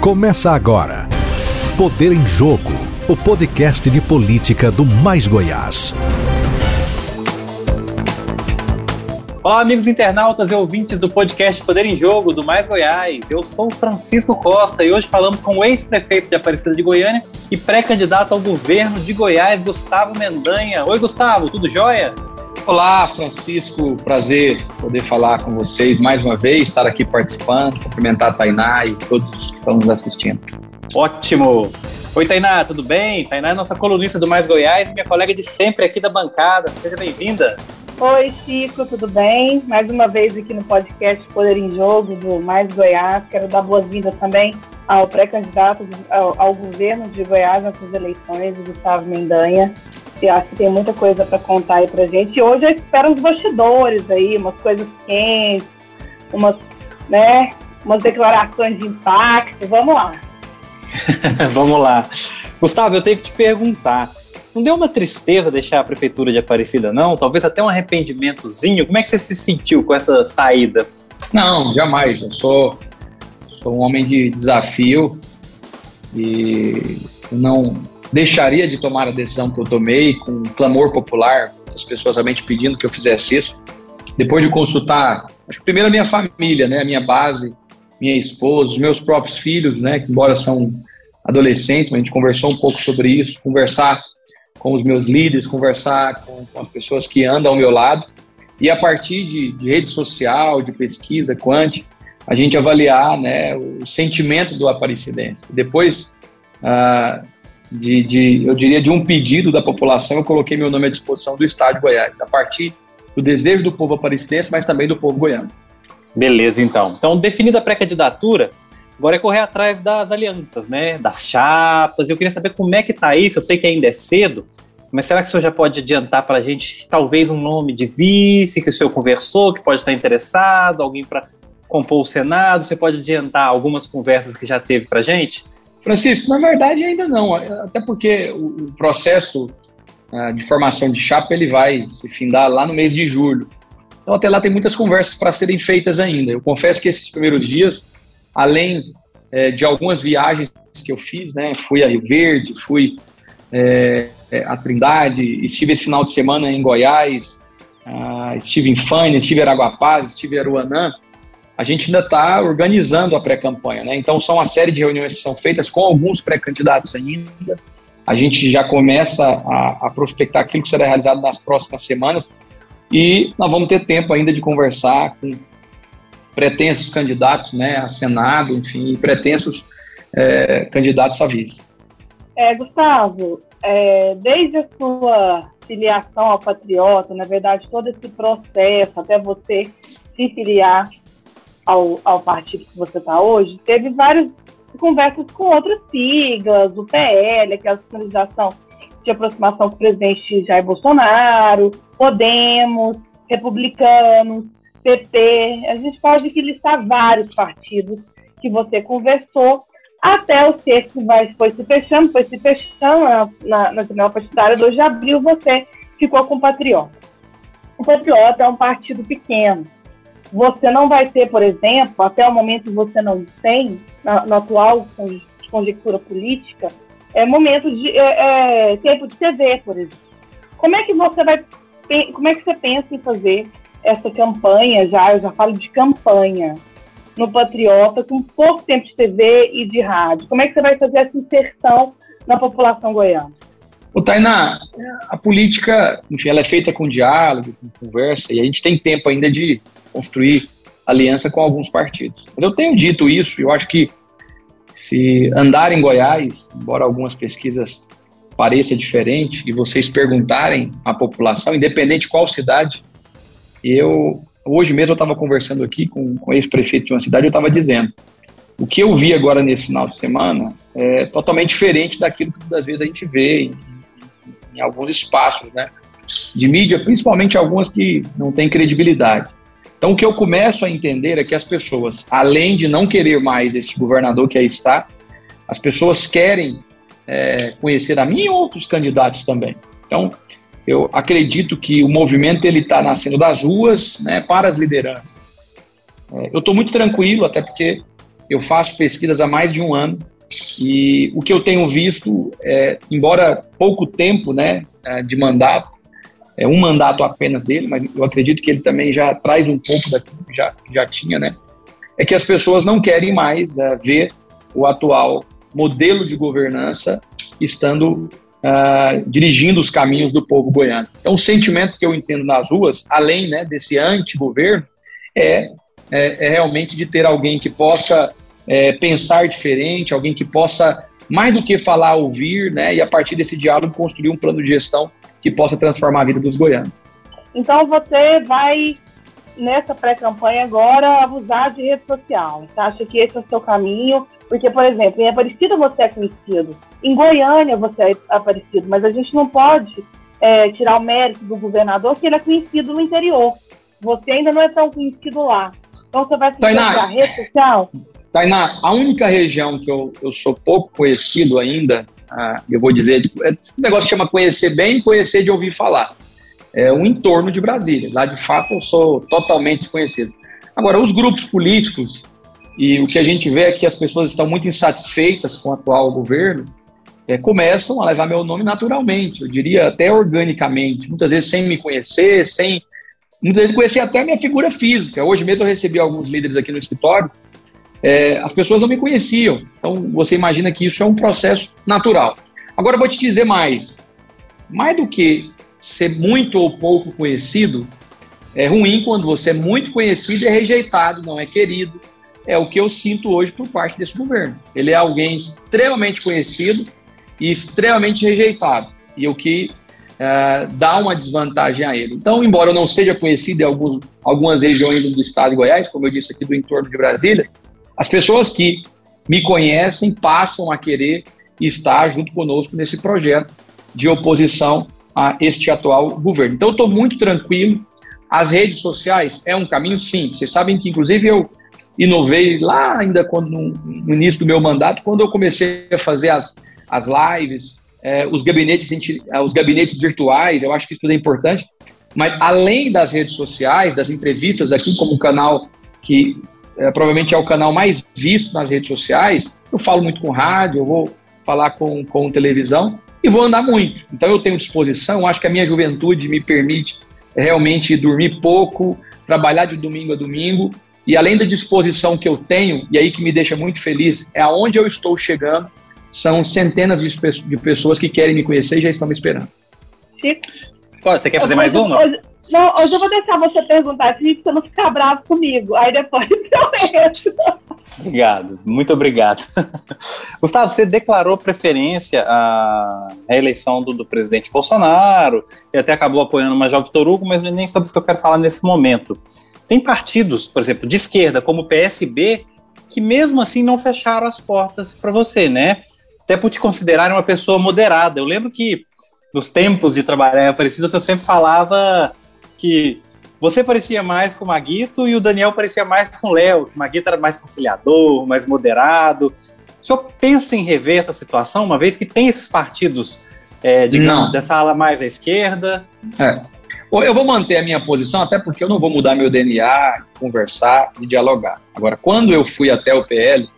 Começa agora. Poder em Jogo, o podcast de política do Mais Goiás. Olá, amigos internautas e ouvintes do podcast Poder em Jogo do Mais Goiás. Eu sou Francisco Costa e hoje falamos com o ex-prefeito de Aparecida de Goiânia e pré-candidato ao governo de Goiás, Gustavo Mendanha. Oi, Gustavo, tudo jóia? Olá, Francisco, prazer poder falar com vocês mais uma vez, estar aqui participando, cumprimentar a Tainá e todos que estão nos assistindo. Ótimo! Oi, Tainá, tudo bem? Tainá é nossa colunista do Mais Goiás, minha colega de sempre aqui da bancada. Seja bem-vinda. Oi, Chico, tudo bem? Mais uma vez aqui no podcast Poder em Jogo do Mais Goiás. Quero dar boas-vindas também ao pré-candidato ao, ao, governo de Goiás nessas eleições, Gustavo Mendanha. E acho que tem muita coisa para contar aí pra gente. E hoje eu espero uns bastidores aí, umas coisas quentes, umas, né, umas declarações de impacto. Vamos lá. Vamos lá. Gustavo, eu tenho que te perguntar. Não deu uma tristeza deixar a prefeitura de Aparecida, não? Talvez até um arrependimentozinho? Como é que você se sentiu com essa saída? Não, jamais. Eu sou, sou um homem de desafio e não deixaria de tomar a decisão que eu tomei com clamor popular, as pessoas realmente pedindo que eu fizesse isso. Depois de consultar, acho que primeiro a minha família, né, a minha base, minha esposa, os meus próprios filhos, né, que embora são adolescentes, mas a gente conversou um pouco sobre isso, conversar com os meus líderes, conversar com, com as pessoas que andam ao meu lado e a partir de, de rede social, de pesquisa, quant, a gente avaliar né, o sentimento do aparecidense. Depois ah, de, de, eu diria, de um pedido da população, eu coloquei meu nome à disposição do Estado Goiás, a partir do desejo do povo aparecidense, mas também do povo goiano. Beleza, então. Então, definida a pré-candidatura, agora é correr atrás das alianças, né? Das chapas. Eu queria saber como é que tá isso. Eu sei que ainda é cedo, mas será que o senhor já pode adiantar para a gente talvez um nome de vice que o senhor conversou, que pode estar interessado, alguém para compor o Senado? Você pode adiantar algumas conversas que já teve para a gente? Francisco, na verdade ainda não, até porque o processo uh, de formação de chapa ele vai se findar lá no mês de julho. Então até lá tem muitas conversas para serem feitas ainda. Eu confesso que esses primeiros dias, além é, de algumas viagens que eu fiz, né, fui a Rio Verde, fui é, a Trindade, estive esse final de semana em Goiás, uh, estive em Fânia, estive em Araguapaz, estive em Aruanã, a gente ainda está organizando a pré-campanha, né? Então são uma série de reuniões que são feitas com alguns pré-candidatos ainda. A gente já começa a, a, prospectar aquilo que será realizado nas próximas semanas e nós vamos ter tempo ainda de conversar com pretensos candidatos, né, a Senado, enfim, pretensos é, candidatos a vice. É, Gustavo, é, desde a sua filiação ao Patriota, na verdade, todo esse processo até você se filiar ao, ao partido que você está hoje, teve várias conversas com outras siglas, o PL, aquela sinalização de aproximação com o presidente Jair Bolsonaro, Podemos, Republicanos, PT. A gente pode listar vários partidos que você conversou, até o sexto vai, foi se fechando, foi se fechando na, na, na janela partidária 2 de abril, você ficou com o Patriota. O Patriota é um partido pequeno, você não vai ter, por exemplo, até o momento você não tem, na, na atual conjectura política, é momento de é, é, tempo de TV, por exemplo. Como é que você vai, como é que você pensa em fazer essa campanha já? Eu já falo de campanha no Patriota com pouco tempo de TV e de rádio. Como é que você vai fazer essa inserção na população goiana? O Tainá, a política, enfim, ela é feita com diálogo, com conversa, e a gente tem tempo ainda de construir aliança com alguns partidos. Mas eu tenho dito isso, eu acho que se andar em Goiás, embora algumas pesquisas pareça diferente, e vocês perguntarem à população, independente de qual cidade, eu hoje mesmo eu estava conversando aqui com, com ex-prefeito de uma cidade, eu estava dizendo, o que eu vi agora nesse final de semana é totalmente diferente daquilo que muitas vezes a gente vê em, em alguns espaços, né, de mídia, principalmente algumas que não têm credibilidade. Então, o que eu começo a entender é que as pessoas, além de não querer mais esse governador que aí está, as pessoas querem é, conhecer a mim e outros candidatos também. Então, eu acredito que o movimento ele está nascendo das ruas né, para as lideranças. É, eu estou muito tranquilo, até porque eu faço pesquisas há mais de um ano e o que eu tenho visto, é, embora pouco tempo né, é, de mandato, é um mandato apenas dele, mas eu acredito que ele também já traz um pouco daquilo que já, já tinha, né? É que as pessoas não querem mais é, ver o atual modelo de governança estando uh, dirigindo os caminhos do povo goiano. Então, o sentimento que eu entendo nas ruas, além né, desse anti-governo, é, é, é, realmente de ter alguém que possa é, pensar diferente, alguém que possa, mais do que falar, ouvir, né, e a partir desse diálogo construir um plano de gestão que possa transformar a vida dos goianos. Então, você vai nessa pré-campanha agora abusar de rede social. Você acha que esse é o seu caminho? Porque, por exemplo, em Aparecida você é conhecido, em Goiânia você é aparecido, mas a gente não pode é, tirar o mérito do governador que ele é conhecido no interior. Você ainda não é tão conhecido lá. Então você vai se Tainá, rede social? Tainá, a única região que eu, eu sou pouco conhecido ainda, eu vou dizer, esse negócio chama conhecer bem conhecer de ouvir falar é, o entorno de Brasília. Lá, de fato, eu sou totalmente desconhecido. Agora, os grupos políticos, e o que a gente vê é que as pessoas estão muito insatisfeitas com o atual governo, é, começam a levar meu nome naturalmente, eu diria até organicamente, muitas vezes sem me conhecer, sem muitas vezes conhecer até minha figura física. Hoje mesmo eu recebi alguns líderes aqui no escritório, é, as pessoas não me conheciam, então você imagina que isso é um processo natural. Agora eu vou te dizer mais, mais do que ser muito ou pouco conhecido é ruim quando você é muito conhecido e é rejeitado, não é querido. É o que eu sinto hoje por parte desse governo. Ele é alguém extremamente conhecido e extremamente rejeitado. E o que é, dá uma desvantagem a ele. Então, embora eu não seja conhecido em alguns, algumas regiões do estado de Goiás, como eu disse aqui do entorno de Brasília, as pessoas que me conhecem passam a querer estar junto conosco nesse projeto de oposição a este atual governo. Então, estou muito tranquilo. As redes sociais é um caminho, sim. Vocês sabem que, inclusive, eu inovei lá ainda quando, no, início do meu mandato, quando eu comecei a fazer as, as lives, é, os, gabinetes, é, os gabinetes virtuais, eu acho que isso tudo é importante. Mas, além das redes sociais, das entrevistas aqui, como um canal que é, provavelmente é o canal mais visto nas redes sociais, eu falo muito com rádio, eu vou falar com, com televisão, e vou andar muito. Então eu tenho disposição, acho que a minha juventude me permite realmente dormir pouco, trabalhar de domingo a domingo, e além da disposição que eu tenho, e aí que me deixa muito feliz, é aonde eu estou chegando, são centenas de pessoas que querem me conhecer e já estão me esperando. Chico? Você quer fazer mais uma? Não, hoje eu vou deixar você perguntar, se você não ficar bravo comigo. Aí depois eu entro. Obrigado, muito obrigado. Gustavo, você declarou preferência à reeleição do, do, presidente Bolsonaro e até acabou apoiando o Major Vitor Hugo, mas nem sobre isso que eu quero falar nesse momento. Tem partidos, por exemplo, de esquerda, como o PSB, que mesmo assim não fecharam as portas para você, né? Até por te considerar uma pessoa moderada. Eu lembro que nos tempos de trabalhar em Aparecida, você sempre falava que você parecia mais com o Maguito e o Daniel parecia mais com o Léo, que o Maguito era mais conciliador, mais moderado. O senhor pensa em rever essa situação, uma vez que tem esses partidos, é, digamos, não. dessa ala mais à esquerda? É. Eu vou manter a minha posição, até porque eu não vou mudar meu DNA, conversar e dialogar. Agora, quando eu fui até o PL,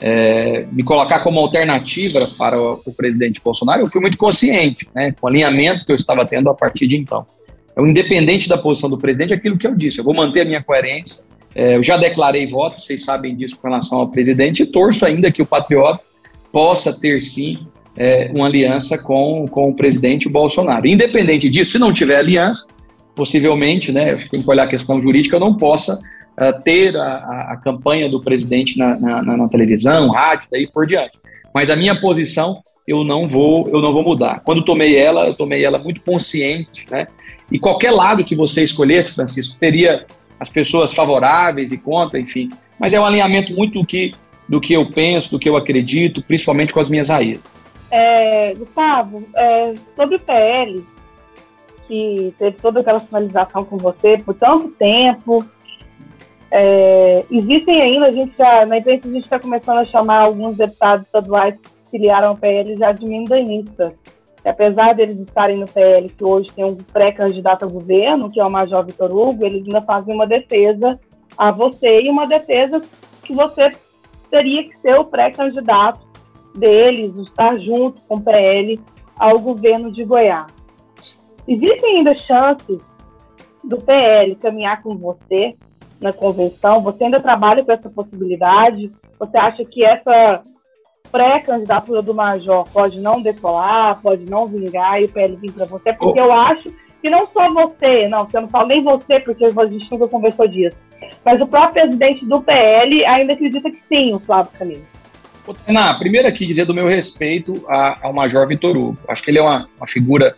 é, me colocar como alternativa para o, o, presidente Bolsonaro, eu fui muito consciente, né, com o alinhamento que eu estava tendo a partir de então. Então, independente da posição do presidente, é aquilo que eu disse, eu vou manter a minha coerência. É, eu já declarei voto, vocês sabem disso com relação ao presidente, e torço ainda que o Patriota possa ter sim é, uma aliança com, com o presidente Bolsonaro. Independente disso, se não tiver aliança, possivelmente, né, tem que olhar a questão jurídica, eu não possa uh, ter a, a, campanha do presidente na, na, na, televisão, rádio, daí por diante. Mas a minha posição eu não vou eu não vou mudar. Quando tomei ela, eu tomei ela muito consciente, né? E qualquer lado que você escolhesse, Francisco, teria as pessoas favoráveis e contra, enfim. Mas é um alinhamento muito do que, do que eu penso, do que eu acredito, principalmente com as minhas raízes. É, Gustavo, é, sobre o PL, que teve toda aquela finalização com você por tanto tempo, é, existem ainda, a gente já, na imprensa a gente está começando a chamar alguns deputados estaduais que filiaram ao PL já de mindanistas apesar deles estarem no PL, que hoje tem um pré-candidato a governo, que é o Major Vitor Hugo, eles ainda fazem uma defesa a você e uma defesa que você teria que ser o pré-candidato deles, estar junto com o PL ao governo de Goiás. Existem ainda chances do PL caminhar com você na convenção? Você ainda trabalha com essa possibilidade? Você acha que essa pré-candidatura do Major pode não decolar, pode não vingar e o PL vir para você? Porque oh. eu acho que não só você, não, você não fala nem você, porque a gente nunca conversou disso, mas o próprio presidente do PL ainda acredita que sim, o Flávio Camilo. Na primeiro aqui dizer do meu respeito ao Major Vitor Hugo. Acho que ele é uma, uma figura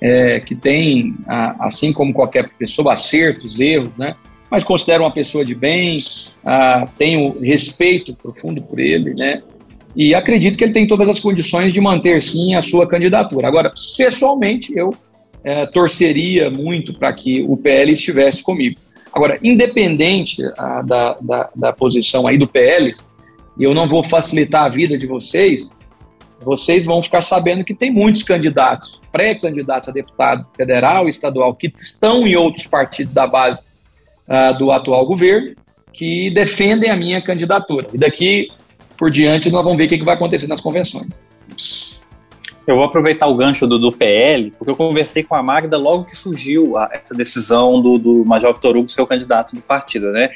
é, que tem, assim como qualquer pessoa, acertos, erros, né? Mas considero uma pessoa de bem, tenho respeito profundo por ele, né? E acredito que ele tem todas as condições de manter sim a sua candidatura. Agora, pessoalmente, eu é, torceria muito para que o PL estivesse comigo. Agora, independente a, da, da, da posição aí do PL, e eu não vou facilitar a vida de vocês, vocês vão ficar sabendo que tem muitos candidatos, pré-candidatos a deputado federal e estadual, que estão em outros partidos da base uh, do atual governo, que defendem a minha candidatura. E daqui por diante nós vamos ver o que, que vai acontecer nas convenções. Eu vou aproveitar o gancho do, do PL, porque eu conversei com a Magda logo que surgiu a, essa decisão do, do Major Vitor Hugo ser o candidato do partido, né?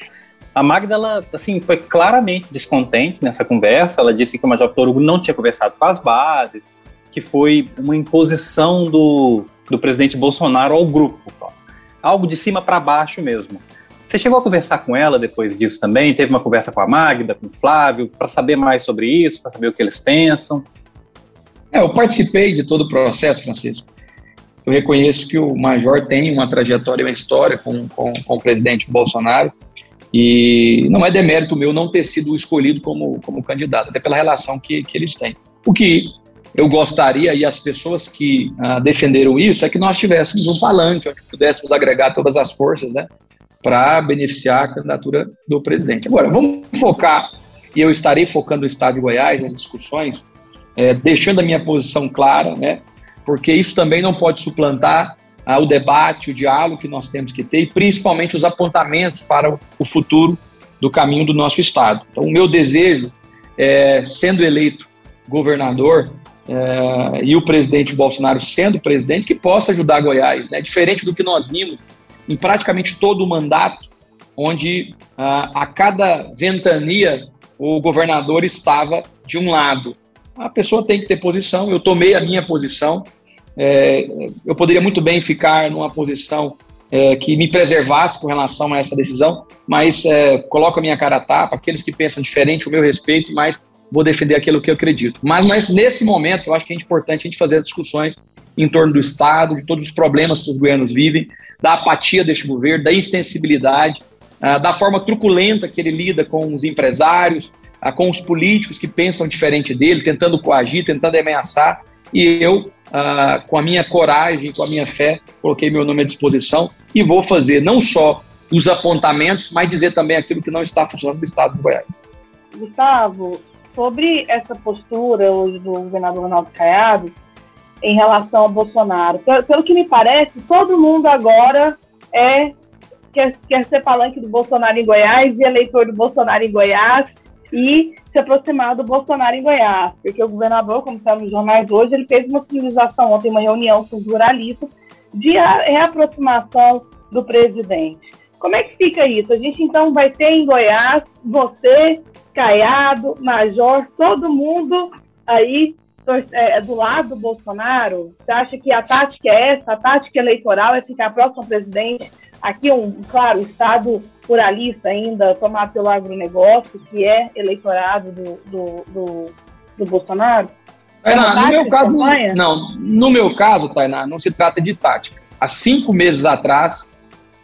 A Magda, ela, assim, foi claramente descontente nessa conversa. Ela disse que o Major Vitor Hugo não tinha conversado com as bases, que foi uma imposição do, do presidente Bolsonaro ao grupo. Algo de cima para baixo mesmo. Você chegou a conversar com ela depois disso também? Teve uma conversa com a Magda, com o Flávio, para saber mais sobre isso, para saber o que eles pensam? É, eu participei de todo o processo, Francisco. Eu reconheço que o Major tem uma trajetória, uma história com, com, com o presidente Bolsonaro e não é demérito meu não ter sido escolhido como, como candidato, até pela relação que, que eles têm. O que eu gostaria, e as pessoas que ah, defenderam isso, é que nós tivéssemos um palanque, onde pudéssemos agregar todas as forças né, para beneficiar a candidatura do presidente. Agora, vamos focar, e eu estarei focando o Estado de Goiás, nas discussões, é, deixando a minha posição clara, né? Porque isso também não pode suplantar ah, o debate, o diálogo que nós temos que ter, e principalmente os apontamentos para o futuro do caminho do nosso Estado. Então, o meu desejo, é, sendo eleito governador, é, e o presidente Bolsonaro sendo presidente, que possa ajudar Goiás, né? diferente do que nós vimos em praticamente todo o mandato, onde ah, a cada ventania o governador estava de um lado a pessoa tem que ter posição. Eu tomei a minha posição. É, eu poderia muito bem ficar numa posição é, que me preservasse com relação a essa decisão, mas é, coloco a minha cara a tapa. Aqueles que pensam diferente, o meu respeito, mas vou defender aquilo que eu acredito. Mas, mas nesse momento, eu acho que é importante a gente fazer as discussões em torno do Estado, de todos os problemas que os goianos vivem, da apatia deste governo, da insensibilidade, ah, da forma truculenta que ele lida com os empresários, com os políticos que pensam diferente dele, tentando coagir, tentando ameaçar. E eu, ah, com a minha coragem, com a minha fé, coloquei meu nome à disposição e vou fazer não só os apontamentos, mas dizer também aquilo que não está funcionando no estado do Goiás. Gustavo, sobre essa postura hoje do governador Ronaldo Caiado em relação ao Bolsonaro, pelo, que me parece, todo mundo agora é quer, quer ser palanque do Bolsonaro em Goiás e eleitor do Bolsonaro em Goiás e se aproximar do Bolsonaro em Goiás, porque o governador, como está nos jornais hoje, ele fez uma sinalização ontem, uma reunião com os jornalistas de reaproximação do presidente. Como é que fica isso? A gente então vai ter em Goiás você, Caiado, Major, todo mundo aí é, do lado do Bolsonaro? Você acha que a tática é essa? A tática eleitoral é ficar próximo ao presidente? Aqui, um, claro, Estado pluralista ainda, tomado pelo agronegócio, que é eleitorado do, do, do, do Bolsonaro? Tainá, no meu caso, não, no meu caso, Tainá, não se trata de tática. Há cinco meses atrás,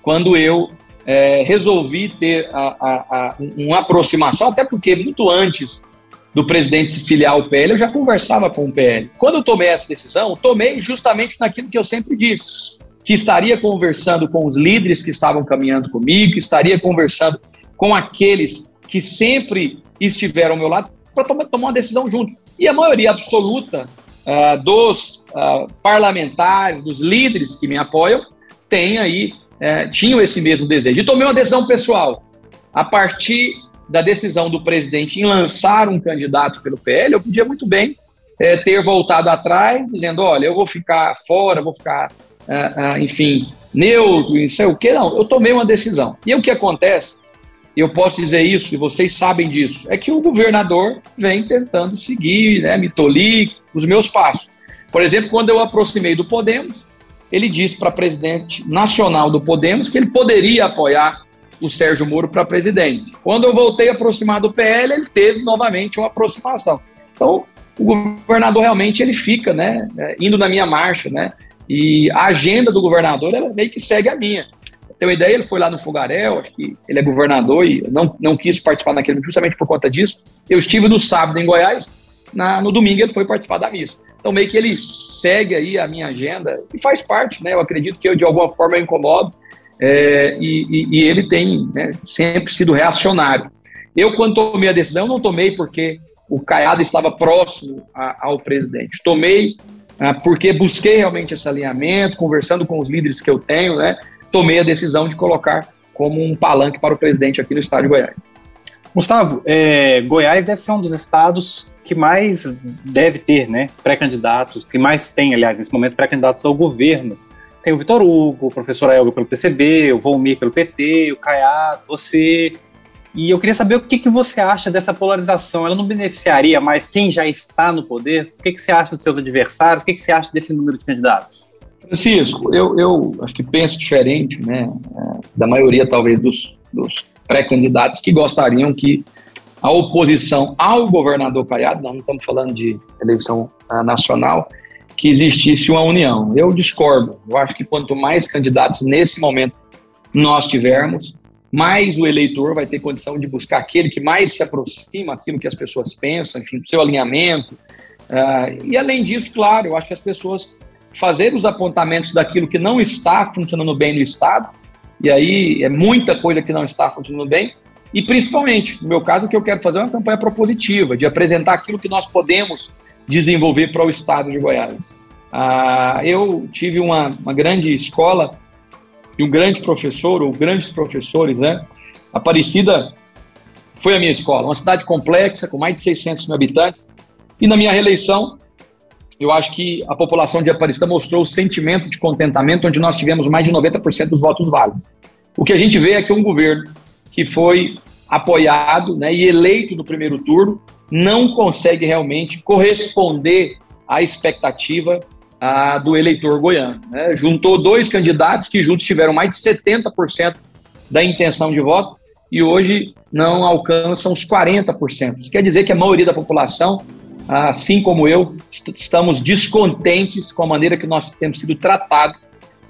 quando eu é, resolvi ter a, a, a, uma aproximação, até porque muito antes do presidente se filiar ao PL, eu já conversava com o PL. Quando eu tomei essa decisão, tomei justamente naquilo que eu sempre disse que estaria conversando com os líderes que estavam caminhando comigo, que estaria conversando com aqueles que sempre estiveram ao meu lado para tomar, tomar uma decisão juntos. E a maioria absoluta uh, dos uh, parlamentares, dos líderes que me apoiam, tem aí, uh, tinham esse mesmo desejo. E tomei uma decisão pessoal. A partir da decisão do presidente em lançar um candidato pelo PL, eu podia muito bem é, ter voltado atrás, dizendo: olha, eu vou ficar fora, vou ficar, ah, ah, enfim, neutro, não sei o quê. Não, eu tomei uma decisão. E o que acontece, eu posso dizer isso, e vocês sabem disso, é que o governador vem tentando seguir, né, me tolir os meus passos. Por exemplo, quando eu aproximei do Podemos, ele disse para presidente nacional do Podemos que ele poderia apoiar o Sérgio Moro para presidente. Quando eu voltei a aproximar do PL, ele teve novamente uma aproximação. Então, o governador realmente ele fica, né, é, indo na minha marcha, né, e a agenda do governador ela meio que segue a minha. Tem uma ideia, ele foi lá no Fogarel, acho que ele é governador e não, não quis participar naquele justamente por conta disso. Eu estive no sábado em Goiás, na, no domingo ele foi participar da missa. Então meio que ele segue aí a minha agenda e faz parte, né? Eu acredito que eu de alguma forma incomodo é, e, e, e, ele tem né, sempre sido reacionário. Eu quando tomei a decisão não tomei porque o Caiado estava próximo a, ao presidente. Tomei ah, porque busquei realmente esse alinhamento, conversando com os líderes que eu tenho, né? Tomei a decisão de colocar como um palanque para o presidente aqui no estado de Goiás. Gustavo, é, Goiás deve ser um dos estados que mais deve ter, né, pré-candidatos, que mais tem, aliás, nesse momento, pré-candidatos ao governo. Tem o Vitor Hugo, o professor Elga pelo PCB, o Volmir pelo PT, o Caiado, você. E eu queria saber o que, que você acha dessa polarização. Ela não beneficiaria mais quem já está no poder? O que, que você acha dos seus adversários? O que, que você acha desse número de candidatos? Francisco, eu, eu acho que penso diferente né, é, da maioria, talvez, dos, dos pré-candidatos que gostariam que a oposição ao governador Caiado, não estamos falando de eleição uh, nacional, que existisse uma união. Eu discordo. Eu acho que quanto mais candidatos nesse momento nós tivermos, mais o eleitor vai ter condição de buscar aquele que mais se aproxima aquilo que as pessoas pensam, enfim, do seu alinhamento. Uh, e além disso, claro, eu acho que as pessoas fazerem os apontamentos daquilo que não está funcionando bem no Estado, e aí é muita coisa que não está funcionando bem, e principalmente, no meu caso, o que eu quero fazer é uma campanha propositiva, de apresentar aquilo que nós podemos desenvolver para o Estado de Goiás. Uh, eu tive uma, uma grande escola e um grande professor, ou grandes professores, né? Aparecida foi a minha escola, uma cidade complexa, com mais de 600 mil habitantes, e na minha reeleição, eu acho que a população de Aparecida mostrou o sentimento de contentamento, onde nós tivemos mais de 90% dos votos válidos. O que a gente vê é que um governo que foi apoiado né, e eleito no primeiro turno não consegue realmente corresponder à expectativa a, do eleitor goiano. Né? Juntou dois candidatos que juntos tiveram mais de 70% da intenção de voto e hoje não alcançam os 40%. Isso quer dizer que a maioria da população, assim como eu, estamos descontentes com a maneira que nós temos sido tratados.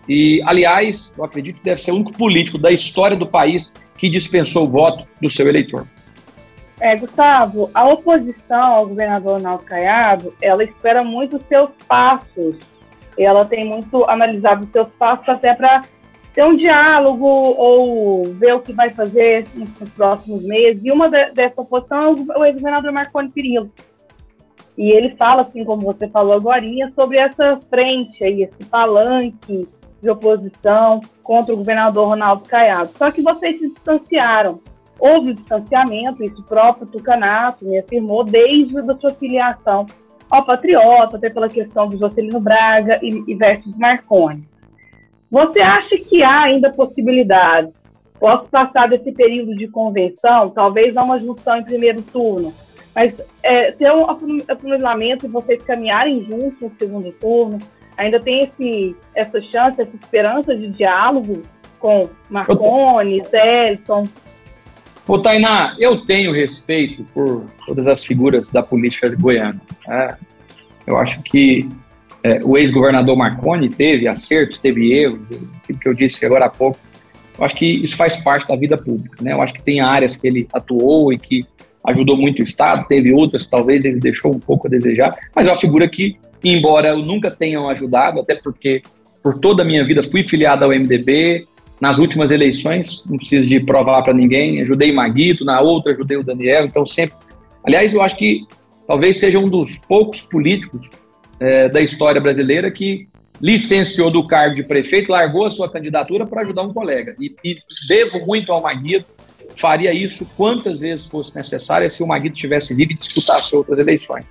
E, aliás, eu acredito que deve ser o único político da história do país que dispensou o voto do seu eleitor. É, Gustavo, a oposição ao governador Ronaldo Caiado, ela espera muito os seus passos. Ela tem muito analisado os seus passos até para ter um diálogo ou ver o que vai fazer nos, próximos meses. E uma de, dessa oposição é o, ex-governador Marconi Perillo. E ele fala, assim como você falou agora, sobre essa frente aí, esse palanque de oposição contra o governador Ronaldo Caiado. Só que vocês se distanciaram houve distanciamento, isso próprio Tucanato me afirmou desde a sua filiação ao Patriota, até pela questão do Jocelino Braga e, e versus Marconi. Você acha que há ainda possibilidade, posso passar desse período de convenção, talvez não uma junção em primeiro turno, mas é, ter um afunilamento e vocês caminharem juntos no segundo turno, ainda tem esse, essa chance, essa esperança de diálogo com Marconi, Zélison, Ô, Tainá, eu tenho respeito por todas as figuras da política goiana. Né? Eu acho que é, o ex-governador Marconi teve acertos, teve erros, aquilo que eu disse agora há pouco. Eu acho que isso faz parte da vida pública. Né? Eu acho que tem áreas que ele atuou e que ajudou muito o Estado, teve outras talvez ele deixou um pouco a desejar, mas é uma figura que, embora eu nunca tenham ajudado, até porque por toda a minha vida fui filiado ao MDB, nas últimas eleições, não preciso de provar para ninguém, ajudei Maguito, na outra ajudei o Daniel, então sempre. Aliás, eu acho que talvez seja um dos poucos políticos é, da história brasileira que licenciou do cargo de prefeito, largou a sua candidatura para ajudar um colega. E, e, devo muito ao Maguito, faria isso quantas vezes fosse necessário se o Maguito tivesse vivo e disputasse outras eleições.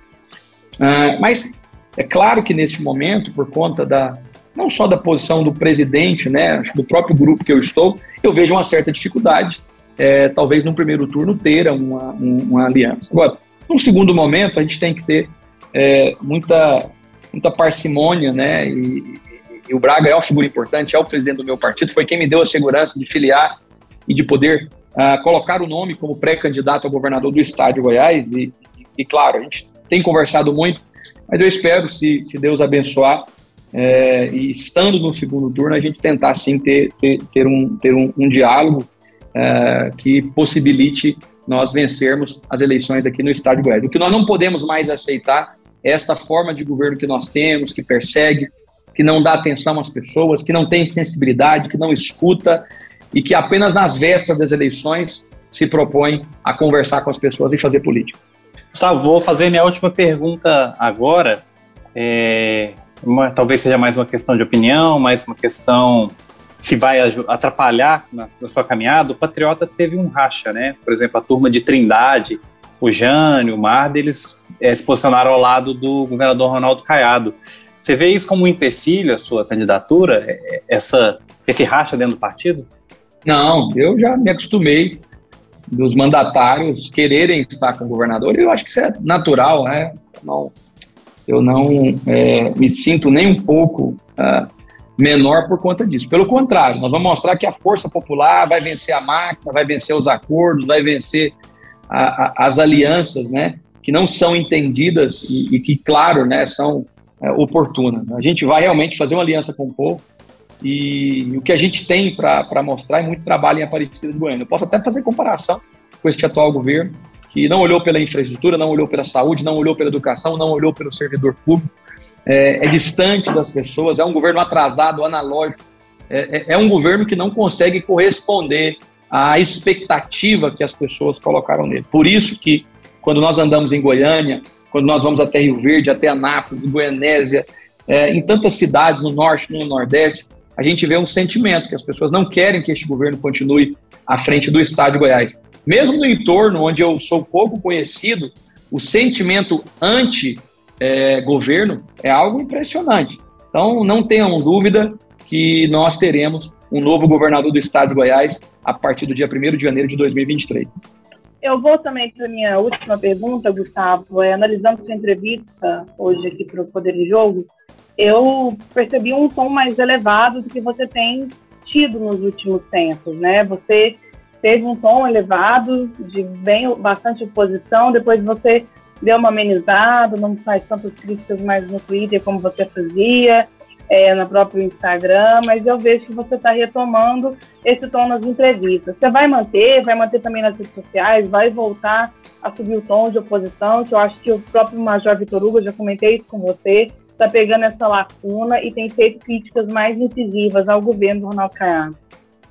Uh, mas é claro que neste momento, por conta da não só da posição do presidente, né, do próprio grupo que eu estou, eu vejo uma certa dificuldade, é, talvez no primeiro turno ter uma, uma aliança. Agora, num segundo momento, a gente tem que ter é, muita, muita parcimônia, né, e, e o Braga é uma figura importante, é o presidente do meu partido, foi quem me deu a segurança de filiar e de poder uh, colocar o nome como pré-candidato a governador do estado de Goiás. E, e, e, claro, a gente tem conversado muito, mas eu espero, se, se Deus abençoar, é, e estando no segundo turno, a gente tentar sim ter, ter, ter um, ter um, um diálogo é, que possibilite nós vencermos as eleições aqui no estado de Goiás. O que nós não podemos mais aceitar é esta forma de governo que nós temos, que persegue, que não dá atenção às pessoas, que não tem sensibilidade, que não escuta e que apenas nas vésperas das eleições se propõe a conversar com as pessoas e fazer política. Gustavo, vou fazer minha última pergunta agora. É, uma, talvez seja mais uma questão de opinião, mais uma questão se vai atrapalhar na, na, sua caminhada. O Patriota teve um racha, né? Por exemplo, a turma de Trindade, o Jânio, o Marda, eles é, se posicionaram ao lado do governador Ronaldo Caiado. Você vê isso como um empecilho, a sua candidatura, é, é, essa, esse racha dentro do partido? Não, eu já me acostumei dos mandatários quererem estar com o governador. Eu acho que isso é natural, né? Não, eu não é, me sinto nem um pouco uh, menor por conta disso. Pelo contrário, nós vamos mostrar que a força popular vai vencer a máquina, vai vencer os acordos, vai vencer a, a, as alianças, né? Que não são entendidas e, e que, claro, né, são é, oportunas. A gente vai realmente fazer uma aliança com o povo e o que a gente tem para mostrar é muito trabalho em Aparecida de Goiânia. Eu posso até fazer comparação com este atual governo, que não olhou pela infraestrutura, não olhou pela saúde, não olhou pela educação, não olhou pelo servidor público, é, é distante das pessoas, é um governo atrasado, analógico, é, é, é um governo que não consegue corresponder à expectativa que as pessoas colocaram nele. Por isso que, quando nós andamos em Goiânia, quando nós vamos até Rio Verde, até Anápolis, Goianésia, é, em tantas cidades no norte no nordeste, a gente vê um sentimento que as pessoas não querem que este governo continue à frente do Estado de Goiás. Mesmo no entorno onde eu sou pouco conhecido, o sentimento anti-governo é, é algo impressionante. Então, não tenham dúvida que nós teremos um novo governador do Estado de Goiás a partir do dia 1 de janeiro de 2023. Eu vou também para a minha última pergunta, Gustavo. É, analisando sua entrevista hoje aqui para o Poder em Jogo, eu percebi um tom mais elevado do que você tem tido nos últimos tempos, né? Você teve um tom elevado, de bem bastante oposição, depois você deu uma amenizada, não faz tantas críticas mais no Twitter como você fazia, é, no próprio Instagram, mas eu vejo que você está retomando esse tom nas entrevistas. Você vai manter, vai manter também nas redes sociais, vai voltar a subir o tom de oposição, que eu acho que o próprio Major Vitor Hugo, já comentei isso com você, está pegando essa lacuna e tem feito críticas mais incisivas ao governo do Ronaldo Caiado.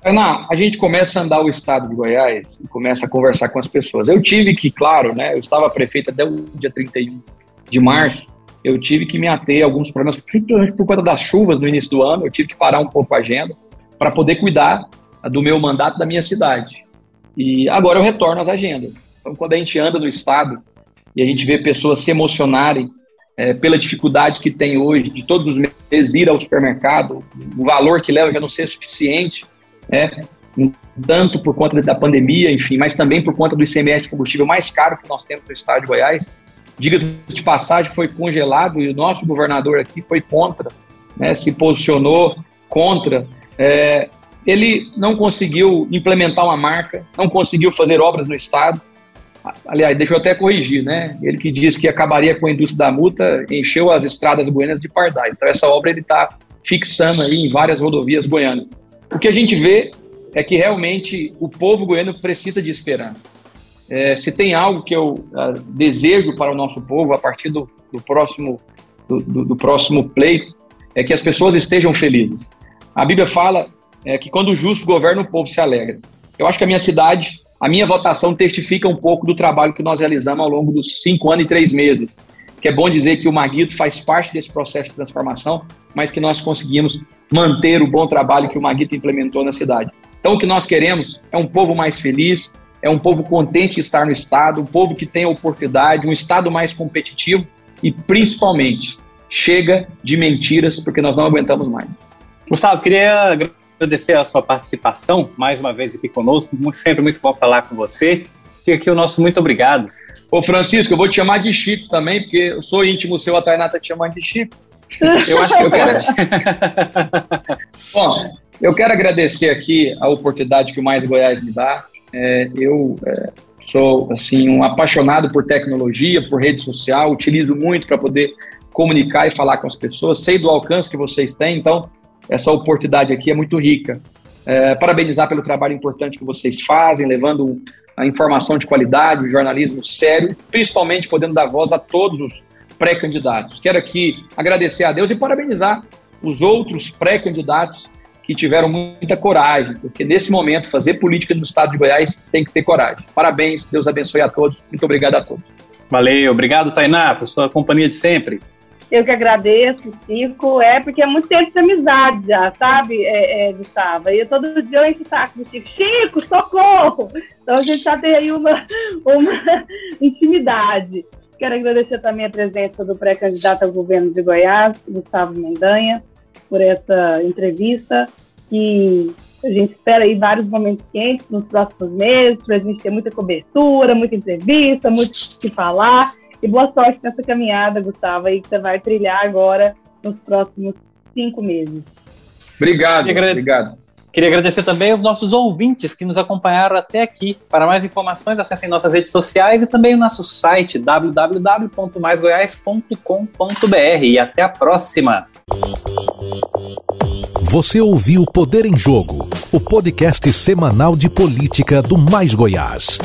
Ana, a gente começa a andar o estado de Goiás e começa a conversar com as pessoas. Eu tive que, claro, né, eu estava prefeito até o dia 31 de março, eu tive que me ater a alguns problemas, principalmente por conta das chuvas no início do ano, eu tive que parar um pouco a agenda para poder cuidar do meu mandato da minha cidade. E agora eu retorno às agendas. Então, quando a gente anda no estado e a gente vê pessoas se emocionarem é, pela dificuldade que tem hoje de todos os meses ir ao supermercado, o valor que leva já não ser suficiente, né? tanto por conta da pandemia, enfim, mas também por conta do ICMS de combustível mais caro que nós temos no estado de Goiás. Diga-se de passagem, foi congelado e o nosso governador aqui foi contra, né, se posicionou contra. É, ele não conseguiu implementar uma marca, não conseguiu fazer obras no estado, Aliás, deixa eu até corrigir, né? Ele que disse que acabaria com a indústria da multa, encheu as estradas goianas de pardais. Então, essa obra ele está fixando aí em várias rodovias goianas. O que a gente vê é que realmente o povo goiano precisa de esperança. É, se tem algo que eu uh, desejo para o nosso povo a partir do, do próximo do, do, do, próximo pleito é que as pessoas estejam felizes. A Bíblia fala é, que quando o justo governa, o povo se alegra. Eu acho que a minha cidade a minha votação testifica um pouco do trabalho que nós realizamos ao longo dos cinco anos e três meses. Que é bom dizer que o Maguito faz parte desse processo de transformação, mas que nós conseguimos manter o bom trabalho que o Maguito implementou na cidade. Então, o que nós queremos é um povo mais feliz, é um povo contente de estar no Estado, um povo que tem oportunidade, um Estado mais competitivo e, principalmente, chega de mentiras, porque nós não aguentamos mais. Gustavo, queria agradecer a sua participação mais uma vez aqui conosco. Sempre muito bom falar com você. Fica aqui o nosso muito obrigado. Ô, Francisco, eu vou te chamar de Chico também, porque eu sou íntimo seu, a Tainá tá te chamando de Chico. Eu acho que eu quero. Bom, eu quero agradecer aqui a oportunidade que o Mais Goiás me dá. É, eu é, sou assim um apaixonado por tecnologia, por rede social, utilizo muito para poder comunicar e falar com as pessoas. Sei do alcance que vocês têm, então essa oportunidade aqui é muito rica. É, parabenizar pelo trabalho importante que vocês fazem, levando a informação de qualidade, o jornalismo sério, principalmente podendo dar voz a todos os pré-candidatos. Quero aqui agradecer a Deus e parabenizar os outros pré-candidatos que tiveram muita coragem, porque nesse momento fazer política no estado de Goiás tem que ter coragem. Parabéns, Deus abençoe a todos. Muito obrigado a todos. Valeu, obrigado, Tainá, por sua companhia de sempre. Eu que agradeço, Chico. É porque é muito tempo de amizade já, sabe, é, é, Gustavo? E todo dia eu encho o saco do Chico. Chico, socorro! Então a gente já tem aí uma, uma intimidade. Quero agradecer também a presença do pré-candidato ao governo de Goiás, Gustavo Mendanha, por essa entrevista. E a gente espera aí vários momentos quentes nos próximos meses, para a gente ter muita cobertura, muita entrevista, muito o que falar. E boa sorte nessa caminhada, Gustavo, aí que você vai trilhar agora nos próximos cinco meses. Obrigado, obrigado. Queria agradecer também aos nossos ouvintes que nos acompanharam até aqui. Para mais informações, acessem nossas redes sociais e também o nosso site www.maisgoiás.com.br. E até a próxima! Você ouviu Poder em Jogo, o podcast semanal de política do Mais Goiás.